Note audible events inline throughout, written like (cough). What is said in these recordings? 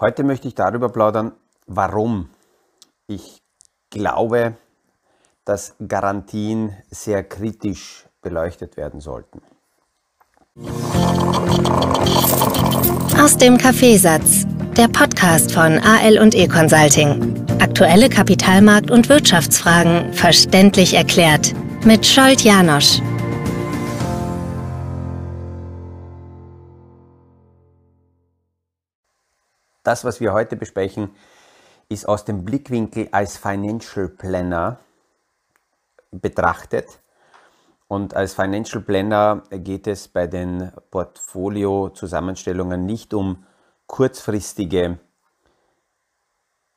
Heute möchte ich darüber plaudern, warum ich glaube, dass Garantien sehr kritisch beleuchtet werden sollten. Aus dem Kaffeesatz, der Podcast von AL und E Consulting. Aktuelle Kapitalmarkt- und Wirtschaftsfragen verständlich erklärt mit Scholt Janosch. Das, was wir heute besprechen, ist aus dem Blickwinkel als Financial Planner betrachtet. Und als Financial Planner geht es bei den Portfolio-Zusammenstellungen nicht um kurzfristige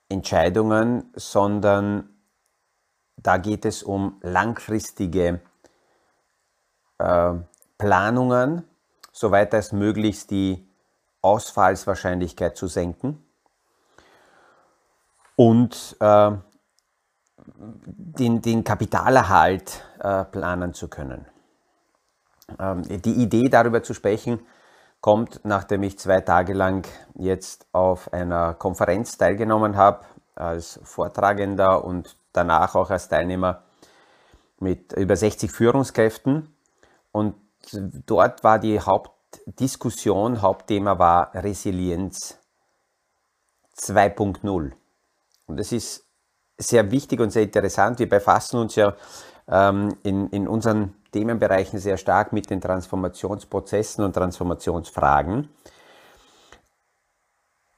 Entscheidungen, sondern da geht es um langfristige äh, Planungen, soweit als möglichst die Ausfallswahrscheinlichkeit zu senken und äh, den, den Kapitalerhalt äh, planen zu können. Ähm, die Idee darüber zu sprechen, kommt, nachdem ich zwei Tage lang jetzt auf einer Konferenz teilgenommen habe, als Vortragender und danach auch als Teilnehmer mit über 60 Führungskräften. Und dort war die Haupt Diskussion, Hauptthema war Resilienz 2.0. Und das ist sehr wichtig und sehr interessant. Wir befassen uns ja ähm, in, in unseren Themenbereichen sehr stark mit den Transformationsprozessen und Transformationsfragen.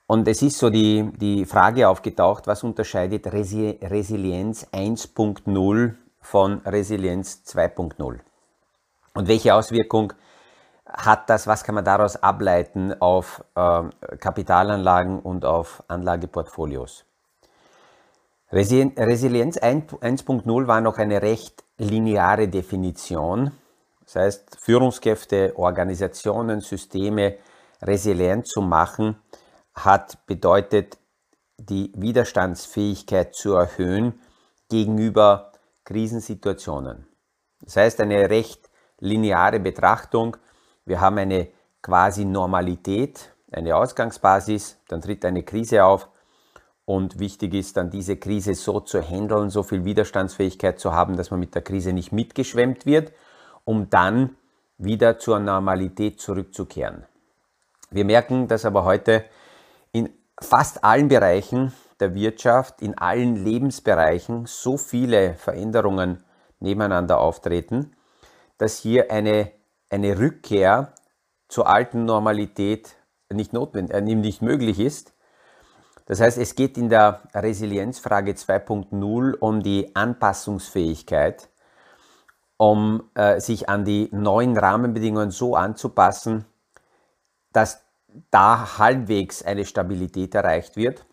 Und es ist so die, die Frage aufgetaucht, was unterscheidet Resi Resilienz 1.0 von Resilienz 2.0? Und welche Auswirkung hat das, was kann man daraus ableiten auf äh, Kapitalanlagen und auf Anlageportfolios? Resilienz 1.0 war noch eine recht lineare Definition. Das heißt, Führungskräfte, Organisationen, Systeme resilient zu machen, hat bedeutet, die Widerstandsfähigkeit zu erhöhen gegenüber Krisensituationen. Das heißt, eine recht lineare Betrachtung wir haben eine quasi Normalität, eine Ausgangsbasis, dann tritt eine Krise auf und wichtig ist dann diese Krise so zu handeln, so viel Widerstandsfähigkeit zu haben, dass man mit der Krise nicht mitgeschwemmt wird, um dann wieder zur Normalität zurückzukehren. Wir merken, dass aber heute in fast allen Bereichen der Wirtschaft, in allen Lebensbereichen so viele Veränderungen nebeneinander auftreten, dass hier eine eine Rückkehr zur alten Normalität nicht notwendig, äh, nicht möglich ist. Das heißt, es geht in der Resilienzfrage 2.0 um die Anpassungsfähigkeit, um äh, sich an die neuen Rahmenbedingungen so anzupassen, dass da halbwegs eine Stabilität erreicht wird.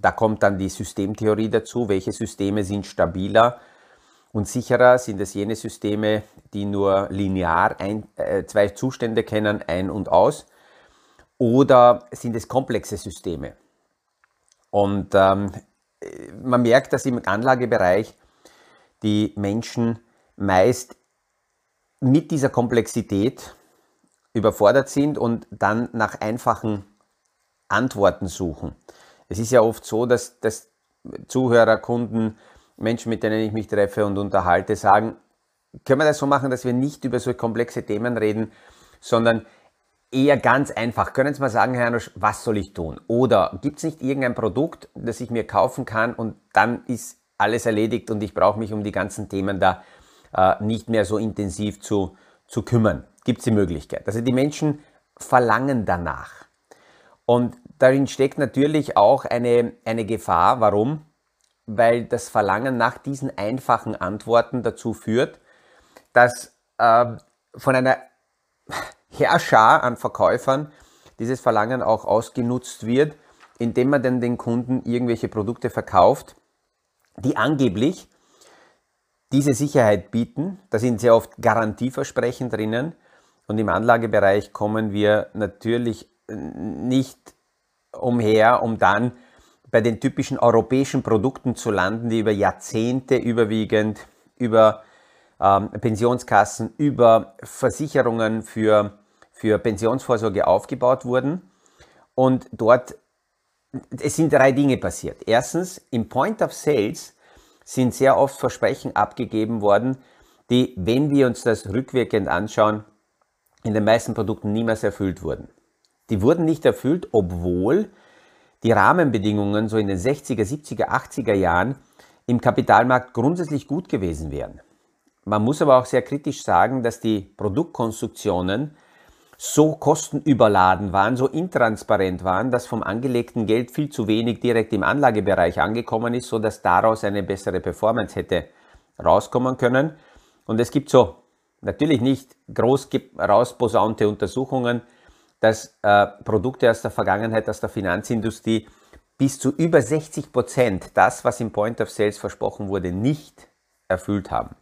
Da kommt dann die Systemtheorie dazu, welche Systeme sind stabiler und sicherer sind es jene Systeme, die nur linear ein, äh, zwei Zustände kennen, ein und aus, oder sind es komplexe Systeme? Und ähm, man merkt, dass im Anlagebereich die Menschen meist mit dieser Komplexität überfordert sind und dann nach einfachen Antworten suchen. Es ist ja oft so, dass, dass Zuhörer, Kunden Menschen, mit denen ich mich treffe und unterhalte, sagen, können wir das so machen, dass wir nicht über so komplexe Themen reden, sondern eher ganz einfach. Können Sie mal sagen, Herr Janusz, was soll ich tun? Oder gibt es nicht irgendein Produkt, das ich mir kaufen kann und dann ist alles erledigt und ich brauche mich um die ganzen Themen da äh, nicht mehr so intensiv zu, zu kümmern? Gibt es die Möglichkeit? Also die Menschen verlangen danach. Und darin steckt natürlich auch eine, eine Gefahr. Warum? Weil das Verlangen nach diesen einfachen Antworten dazu führt, dass äh, von einer (laughs) Herrscher an Verkäufern dieses Verlangen auch ausgenutzt wird, indem man dann den Kunden irgendwelche Produkte verkauft, die angeblich diese Sicherheit bieten. Da sind sehr oft Garantieversprechen drinnen. Und im Anlagebereich kommen wir natürlich nicht umher, um dann bei den typischen europäischen Produkten zu landen, die über Jahrzehnte überwiegend über ähm, Pensionskassen, über Versicherungen für, für Pensionsvorsorge aufgebaut wurden. Und dort es sind drei Dinge passiert. Erstens, im Point of Sales sind sehr oft Versprechen abgegeben worden, die, wenn wir uns das rückwirkend anschauen, in den meisten Produkten niemals erfüllt wurden. Die wurden nicht erfüllt, obwohl die Rahmenbedingungen so in den 60er, 70er, 80er Jahren im Kapitalmarkt grundsätzlich gut gewesen wären. Man muss aber auch sehr kritisch sagen, dass die Produktkonstruktionen so kostenüberladen waren, so intransparent waren, dass vom angelegten Geld viel zu wenig direkt im Anlagebereich angekommen ist, sodass daraus eine bessere Performance hätte rauskommen können. Und es gibt so natürlich nicht groß rausposaunte Untersuchungen, dass äh, Produkte aus der Vergangenheit, aus der Finanzindustrie bis zu über 60 Prozent das, was im Point of Sales versprochen wurde, nicht erfüllt haben.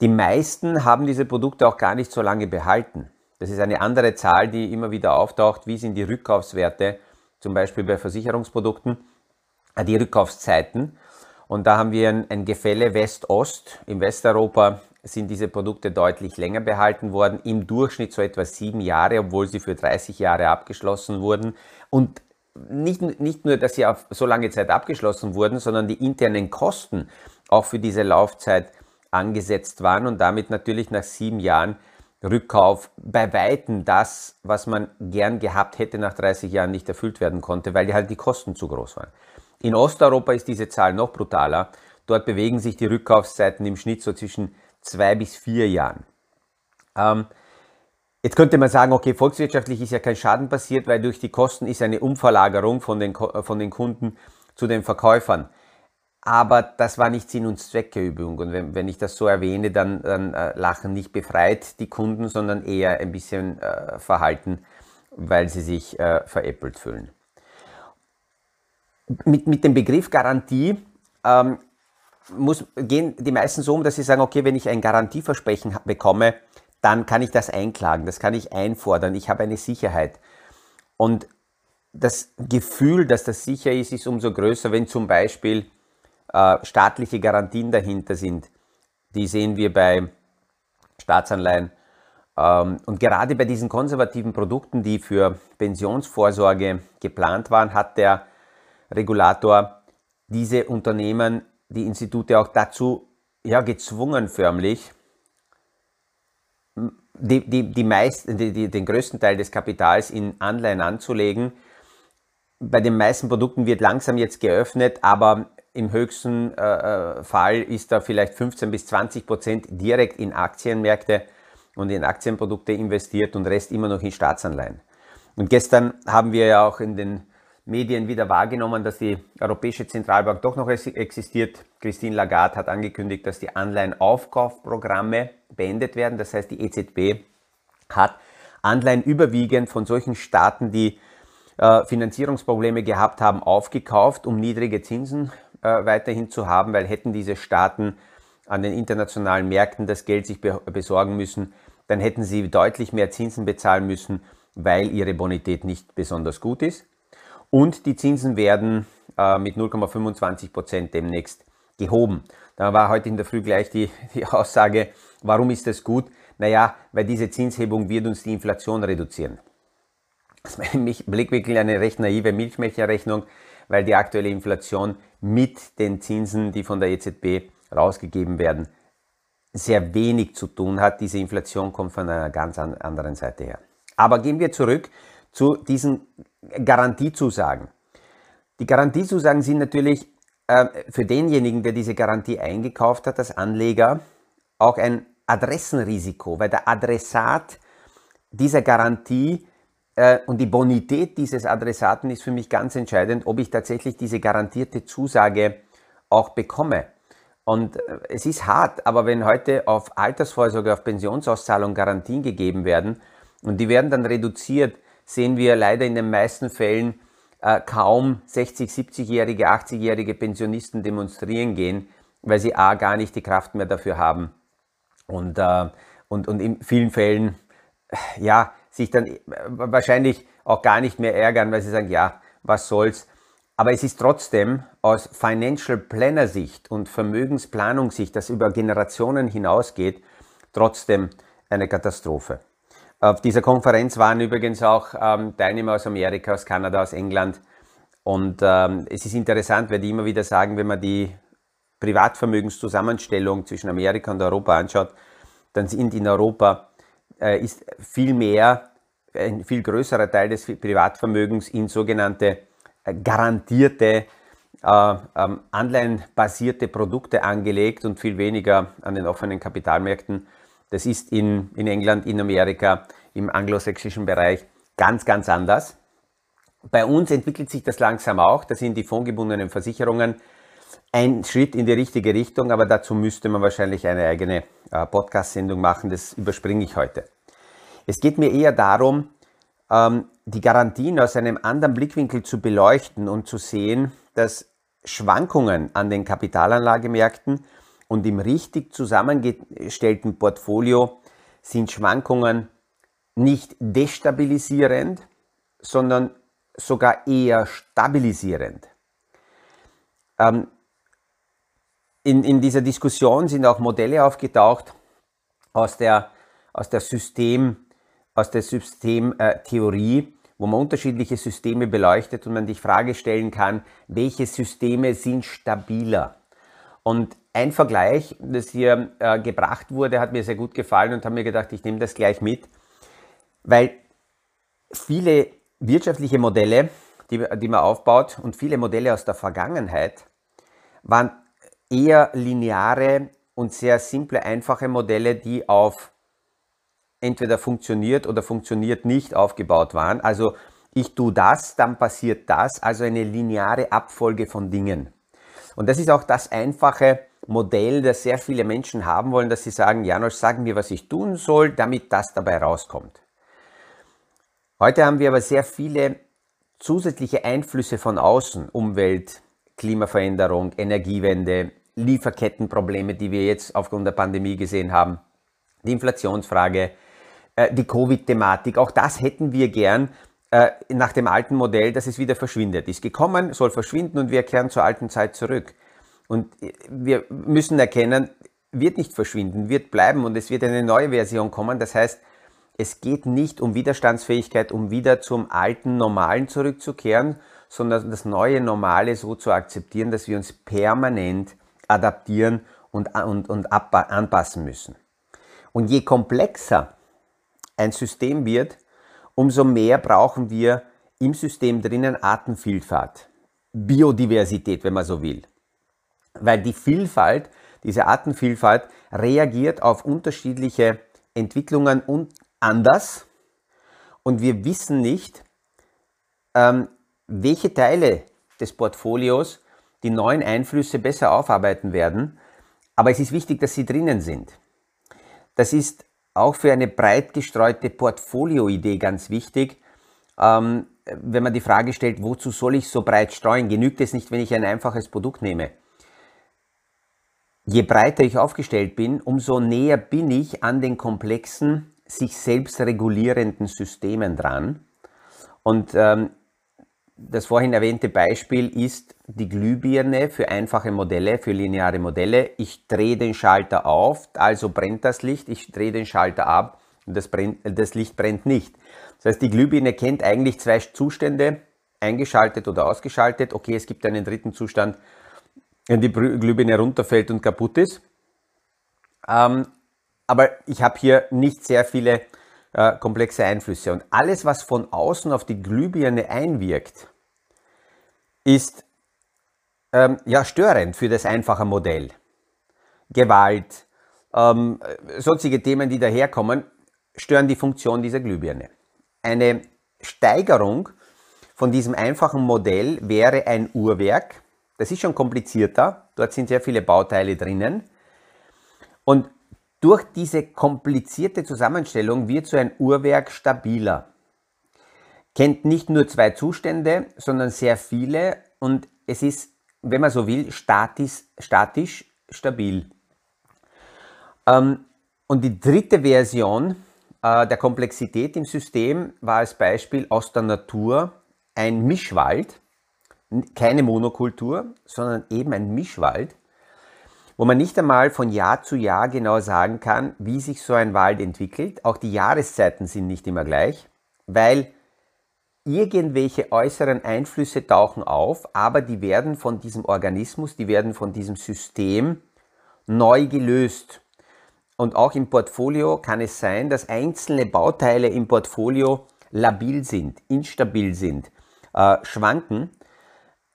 Die meisten haben diese Produkte auch gar nicht so lange behalten. Das ist eine andere Zahl, die immer wieder auftaucht. Wie sind die Rückkaufswerte, zum Beispiel bei Versicherungsprodukten, äh, die Rückkaufszeiten. Und da haben wir ein, ein Gefälle West-Ost. In Westeuropa sind diese Produkte deutlich länger behalten worden, im Durchschnitt so etwa sieben Jahre, obwohl sie für 30 Jahre abgeschlossen wurden. Und nicht, nicht nur, dass sie auf so lange Zeit abgeschlossen wurden, sondern die internen Kosten auch für diese Laufzeit angesetzt waren und damit natürlich nach sieben Jahren Rückkauf bei Weitem das, was man gern gehabt hätte nach 30 Jahren nicht erfüllt werden konnte, weil halt die Kosten zu groß waren. In Osteuropa ist diese Zahl noch brutaler. Dort bewegen sich die Rückkaufszeiten im Schnitt so zwischen zwei bis vier Jahren. Ähm, jetzt könnte man sagen, okay, volkswirtschaftlich ist ja kein Schaden passiert, weil durch die Kosten ist eine Umverlagerung von den, von den Kunden zu den Verkäufern. Aber das war nicht Sinn und Zweck der Übung. Und wenn, wenn ich das so erwähne, dann, dann äh, lachen nicht befreit die Kunden, sondern eher ein bisschen äh, verhalten, weil sie sich äh, veräppelt fühlen. Mit, mit dem Begriff Garantie ähm, muss, gehen die meisten so um, dass sie sagen, okay, wenn ich ein Garantieversprechen bekomme, dann kann ich das einklagen, das kann ich einfordern, ich habe eine Sicherheit. Und das Gefühl, dass das sicher ist, ist umso größer, wenn zum Beispiel äh, staatliche Garantien dahinter sind. Die sehen wir bei Staatsanleihen. Ähm, und gerade bei diesen konservativen Produkten, die für Pensionsvorsorge geplant waren, hat der Regulator diese Unternehmen die Institute auch dazu ja, gezwungen förmlich, die, die, die meisten, die, die, den größten Teil des Kapitals in Anleihen anzulegen. Bei den meisten Produkten wird langsam jetzt geöffnet, aber im höchsten äh, äh Fall ist da vielleicht 15 bis 20 Prozent direkt in Aktienmärkte und in Aktienprodukte investiert und Rest immer noch in Staatsanleihen. Und gestern haben wir ja auch in den Medien wieder wahrgenommen, dass die Europäische Zentralbank doch noch existiert. Christine Lagarde hat angekündigt, dass die Anleihenaufkaufprogramme beendet werden. Das heißt, die EZB hat Anleihen überwiegend von solchen Staaten, die äh, Finanzierungsprobleme gehabt haben, aufgekauft, um niedrige Zinsen äh, weiterhin zu haben, weil hätten diese Staaten an den internationalen Märkten das Geld sich be besorgen müssen, dann hätten sie deutlich mehr Zinsen bezahlen müssen, weil ihre Bonität nicht besonders gut ist. Und die Zinsen werden äh, mit 0,25 Prozent demnächst gehoben. Da war heute in der Früh gleich die, die Aussage, warum ist das gut? Naja, weil diese Zinshebung wird uns die Inflation reduzieren. Das ist mein Blickwinkel eine recht naive Milchmädchenrechnung, weil die aktuelle Inflation mit den Zinsen, die von der EZB rausgegeben werden, sehr wenig zu tun hat. Diese Inflation kommt von einer ganz anderen Seite her. Aber gehen wir zurück zu diesen Garantiezusagen. Die Garantiezusagen sind natürlich äh, für denjenigen, der diese Garantie eingekauft hat, als Anleger, auch ein Adressenrisiko, weil der Adressat dieser Garantie äh, und die Bonität dieses Adressaten ist für mich ganz entscheidend, ob ich tatsächlich diese garantierte Zusage auch bekomme. Und äh, es ist hart, aber wenn heute auf Altersvorsorge, auf Pensionsauszahlung Garantien gegeben werden und die werden dann reduziert sehen wir leider in den meisten Fällen äh, kaum 60, 70-jährige, 80-jährige Pensionisten demonstrieren gehen, weil sie a gar nicht die Kraft mehr dafür haben und, äh, und, und in vielen Fällen ja, sich dann äh, wahrscheinlich auch gar nicht mehr ärgern, weil sie sagen, ja, was soll's. Aber es ist trotzdem aus Financial Planner Sicht und Vermögensplanungssicht, das über Generationen hinausgeht, trotzdem eine Katastrophe. Auf dieser Konferenz waren übrigens auch ähm, Teilnehmer aus Amerika, aus Kanada, aus England, Und ähm, es ist interessant, weil die immer wieder sagen, wenn man die Privatvermögenszusammenstellung zwischen Amerika und Europa anschaut, dann sind in Europa äh, ist viel mehr, ein viel größerer Teil des Privatvermögens in sogenannte äh, garantierte äh, ähm, anleihenbasierte Produkte angelegt und viel weniger an den offenen Kapitalmärkten. Das ist in, in England, in Amerika, im anglosächsischen Bereich ganz, ganz anders. Bei uns entwickelt sich das langsam auch. Das sind die fondgebundenen Versicherungen ein Schritt in die richtige Richtung, aber dazu müsste man wahrscheinlich eine eigene äh, Podcast-Sendung machen. Das überspringe ich heute. Es geht mir eher darum, ähm, die Garantien aus einem anderen Blickwinkel zu beleuchten und zu sehen, dass Schwankungen an den Kapitalanlagemärkten und im richtig zusammengestellten Portfolio sind Schwankungen nicht destabilisierend, sondern sogar eher stabilisierend. Ähm, in, in dieser Diskussion sind auch Modelle aufgetaucht aus der, aus der System, aus der Systemtheorie, wo man unterschiedliche Systeme beleuchtet und man die Frage stellen kann, welche Systeme sind stabiler? Und ein Vergleich, das hier äh, gebracht wurde, hat mir sehr gut gefallen und habe mir gedacht, ich nehme das gleich mit, weil viele wirtschaftliche Modelle, die, die man aufbaut und viele Modelle aus der Vergangenheit waren eher lineare und sehr simple, einfache Modelle, die auf entweder funktioniert oder funktioniert nicht aufgebaut waren. Also ich tue das, dann passiert das, also eine lineare Abfolge von Dingen. Und das ist auch das einfache Modell, das sehr viele Menschen haben wollen, dass sie sagen, Janosch, sag mir, was ich tun soll, damit das dabei rauskommt. Heute haben wir aber sehr viele zusätzliche Einflüsse von außen, Umwelt, Klimaveränderung, Energiewende, Lieferkettenprobleme, die wir jetzt aufgrund der Pandemie gesehen haben, die Inflationsfrage, äh, die Covid-Thematik, auch das hätten wir gern äh, nach dem alten Modell, dass es wieder verschwindet. Ist gekommen, soll verschwinden und wir kehren zur alten Zeit zurück. Und äh, wir müssen erkennen, wird nicht verschwinden, wird bleiben und es wird eine neue Version kommen. Das heißt, es geht nicht um Widerstandsfähigkeit, um wieder zum alten Normalen zurückzukehren, sondern das neue Normale so zu akzeptieren, dass wir uns permanent adaptieren und, und, und anpassen müssen. Und je komplexer ein System wird, umso mehr brauchen wir im System drinnen Artenvielfalt, Biodiversität, wenn man so will. Weil die Vielfalt, diese Artenvielfalt reagiert auf unterschiedliche Entwicklungen und anders und wir wissen nicht, ähm, welche Teile des Portfolios die neuen Einflüsse besser aufarbeiten werden. Aber es ist wichtig, dass sie drinnen sind. Das ist auch für eine breit gestreute Portfolioidee ganz wichtig. Ähm, wenn man die Frage stellt, wozu soll ich so breit streuen? Genügt es nicht, wenn ich ein einfaches Produkt nehme? Je breiter ich aufgestellt bin, umso näher bin ich an den komplexen, sich selbst regulierenden Systemen dran. Und ähm, das vorhin erwähnte Beispiel ist die Glühbirne für einfache Modelle, für lineare Modelle. Ich drehe den Schalter auf, also brennt das Licht, ich drehe den Schalter ab und das, brennt, das Licht brennt nicht. Das heißt, die Glühbirne kennt eigentlich zwei Zustände, eingeschaltet oder ausgeschaltet. Okay, es gibt einen dritten Zustand, wenn die Glühbirne runterfällt und kaputt ist. Ähm, aber ich habe hier nicht sehr viele äh, komplexe Einflüsse. Und alles, was von außen auf die Glühbirne einwirkt, ist ähm, ja störend für das einfache Modell. Gewalt, ähm, sonstige Themen, die daherkommen, stören die Funktion dieser Glühbirne. Eine Steigerung von diesem einfachen Modell wäre ein Uhrwerk. Das ist schon komplizierter. Dort sind sehr viele Bauteile drinnen. Und durch diese komplizierte Zusammenstellung wird so ein Uhrwerk stabiler. Kennt nicht nur zwei Zustände, sondern sehr viele und es ist, wenn man so will, statisch, statisch stabil. Ähm, und die dritte Version äh, der Komplexität im System war als Beispiel aus der Natur ein Mischwald, keine Monokultur, sondern eben ein Mischwald wo man nicht einmal von Jahr zu Jahr genau sagen kann, wie sich so ein Wald entwickelt. Auch die Jahreszeiten sind nicht immer gleich, weil irgendwelche äußeren Einflüsse tauchen auf, aber die werden von diesem Organismus, die werden von diesem System neu gelöst. Und auch im Portfolio kann es sein, dass einzelne Bauteile im Portfolio labil sind, instabil sind, äh, schwanken.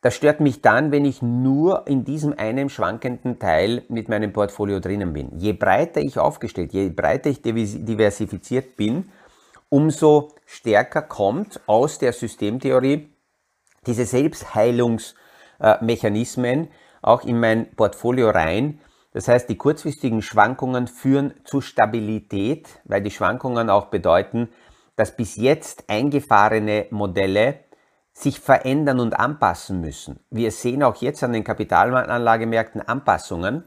Das stört mich dann, wenn ich nur in diesem einen schwankenden Teil mit meinem Portfolio drinnen bin. Je breiter ich aufgestellt, je breiter ich diversifiziert bin, umso stärker kommt aus der Systemtheorie diese Selbstheilungsmechanismen auch in mein Portfolio rein. Das heißt, die kurzfristigen Schwankungen führen zu Stabilität, weil die Schwankungen auch bedeuten, dass bis jetzt eingefahrene Modelle sich verändern und anpassen müssen. Wir sehen auch jetzt an den Kapitalanlagemärkten Anpassungen.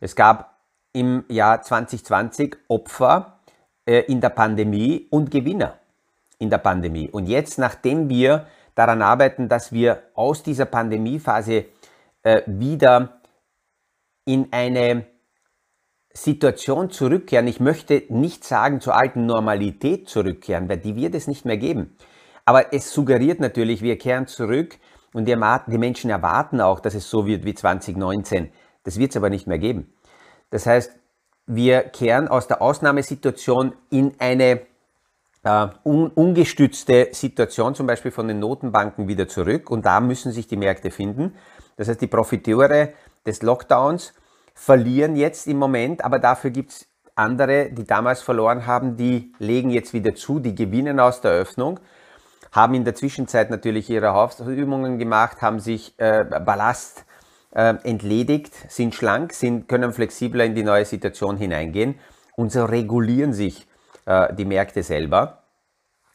Es gab im Jahr 2020 Opfer äh, in der Pandemie und Gewinner in der Pandemie. Und jetzt, nachdem wir daran arbeiten, dass wir aus dieser Pandemiephase äh, wieder in eine Situation zurückkehren, ich möchte nicht sagen zur alten Normalität zurückkehren, weil die wird es nicht mehr geben. Aber es suggeriert natürlich, wir kehren zurück und die, die Menschen erwarten auch, dass es so wird wie 2019. Das wird es aber nicht mehr geben. Das heißt, wir kehren aus der Ausnahmesituation in eine äh, un ungestützte Situation, zum Beispiel von den Notenbanken, wieder zurück. Und da müssen sich die Märkte finden. Das heißt, die Profiteure des Lockdowns verlieren jetzt im Moment, aber dafür gibt es andere, die damals verloren haben, die legen jetzt wieder zu, die gewinnen aus der Öffnung, haben in der Zwischenzeit natürlich ihre Hausübungen gemacht, haben sich äh, Ballast äh, entledigt, sind schlank, sind, können flexibler in die neue Situation hineingehen und so regulieren sich äh, die Märkte selber.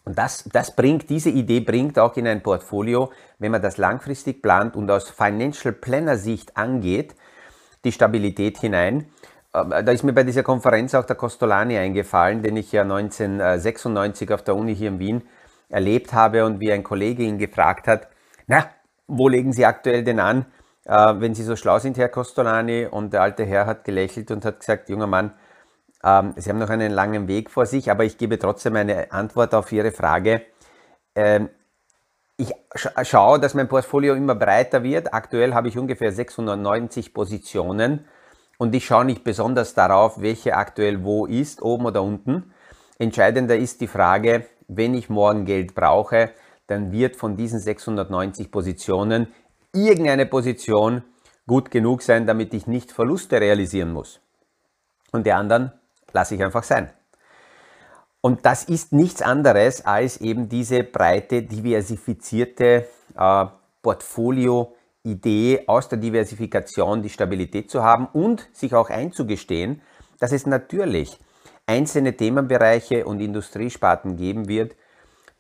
Und das, das bringt, diese Idee bringt auch in ein Portfolio, wenn man das langfristig plant und aus Financial Planner Sicht angeht, die Stabilität hinein. Äh, da ist mir bei dieser Konferenz auch der Costolani eingefallen, den ich ja 1996 auf der Uni hier in Wien erlebt habe und wie ein Kollege ihn gefragt hat, na, wo legen Sie aktuell denn an, äh, wenn Sie so schlau sind, Herr Costolani? Und der alte Herr hat gelächelt und hat gesagt, junger Mann, ähm, Sie haben noch einen langen Weg vor sich, aber ich gebe trotzdem eine Antwort auf Ihre Frage. Ähm, ich schaue, dass mein Portfolio immer breiter wird. Aktuell habe ich ungefähr 690 Positionen und ich schaue nicht besonders darauf, welche aktuell wo ist, oben oder unten. Entscheidender ist die Frage, wenn ich morgen Geld brauche, dann wird von diesen 690 Positionen irgendeine Position gut genug sein, damit ich nicht Verluste realisieren muss. Und die anderen lasse ich einfach sein. Und das ist nichts anderes als eben diese breite, diversifizierte äh, Portfolio-Idee aus der Diversifikation die Stabilität zu haben und sich auch einzugestehen, dass es natürlich einzelne Themenbereiche und Industriesparten geben wird,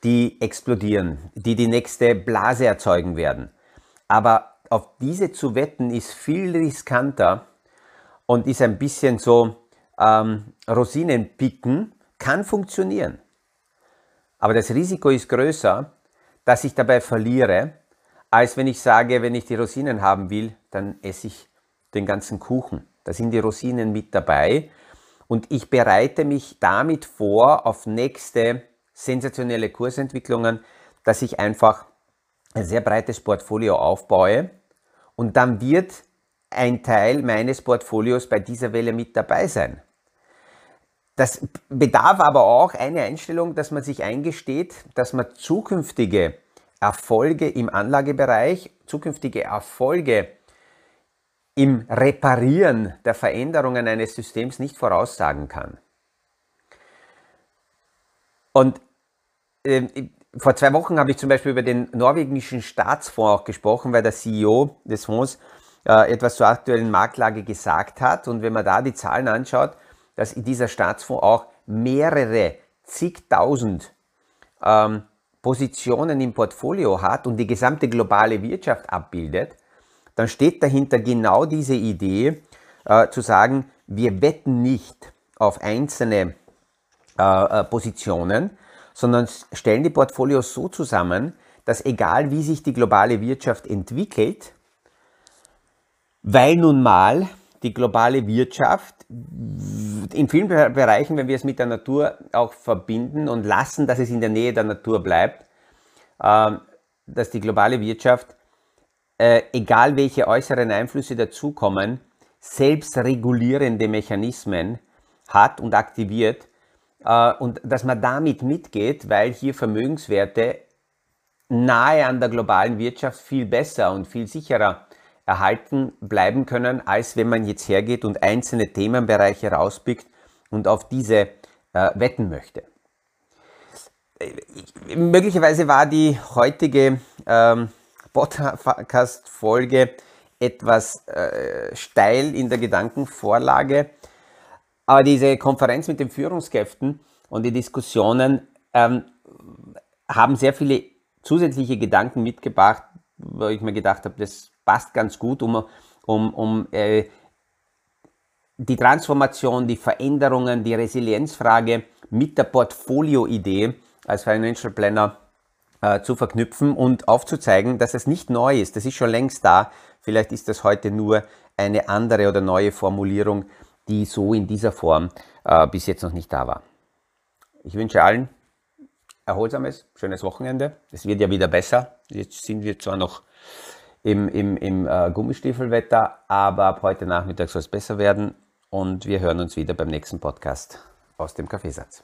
die explodieren, die die nächste Blase erzeugen werden. Aber auf diese zu wetten ist viel riskanter und ist ein bisschen so ähm, Rosinen kann funktionieren. Aber das Risiko ist größer, dass ich dabei verliere, als wenn ich sage, wenn ich die Rosinen haben will, dann esse ich den ganzen Kuchen. Da sind die Rosinen mit dabei und ich bereite mich damit vor auf nächste sensationelle Kursentwicklungen, dass ich einfach ein sehr breites Portfolio aufbaue und dann wird ein Teil meines Portfolios bei dieser Welle mit dabei sein. Das bedarf aber auch eine Einstellung, dass man sich eingesteht, dass man zukünftige Erfolge im Anlagebereich, zukünftige Erfolge im Reparieren der Veränderungen eines Systems nicht voraussagen kann. Und äh, vor zwei Wochen habe ich zum Beispiel über den norwegischen Staatsfonds auch gesprochen, weil der CEO des Fonds äh, etwas zur aktuellen Marktlage gesagt hat. Und wenn man da die Zahlen anschaut, dass dieser Staatsfonds auch mehrere zigtausend ähm, Positionen im Portfolio hat und die gesamte globale Wirtschaft abbildet, dann steht dahinter genau diese Idee äh, zu sagen, wir wetten nicht auf einzelne äh, äh Positionen, sondern stellen die Portfolios so zusammen, dass egal wie sich die globale Wirtschaft entwickelt, weil nun mal die globale Wirtschaft in vielen Bereichen, wenn wir es mit der Natur auch verbinden und lassen, dass es in der Nähe der Natur bleibt, ähm, dass die globale Wirtschaft, äh, egal welche äußeren Einflüsse dazukommen, selbstregulierende Mechanismen hat und aktiviert äh, und dass man damit mitgeht, weil hier Vermögenswerte nahe an der globalen Wirtschaft viel besser und viel sicherer erhalten bleiben können, als wenn man jetzt hergeht und einzelne Themenbereiche rauspickt und auf diese äh, wetten möchte. Äh, möglicherweise war die heutige ähm, Podcast-Folge etwas äh, steil in der Gedankenvorlage, aber diese Konferenz mit den Führungskräften und die Diskussionen ähm, haben sehr viele zusätzliche Gedanken mitgebracht, wo ich mir gedacht habe, das passt ganz gut, um, um, um äh, die Transformation, die Veränderungen, die Resilienzfrage mit der Portfolio-Idee als Financial Planner äh, zu verknüpfen und aufzuzeigen, dass es nicht neu ist. Das ist schon längst da. Vielleicht ist das heute nur eine andere oder neue Formulierung, die so in dieser Form äh, bis jetzt noch nicht da war. Ich wünsche allen erholsames, schönes Wochenende. Es wird ja wieder besser. Jetzt sind wir zwar noch im, im, im äh, Gummistiefelwetter, aber ab heute Nachmittag soll es besser werden und wir hören uns wieder beim nächsten Podcast aus dem Kaffeesatz.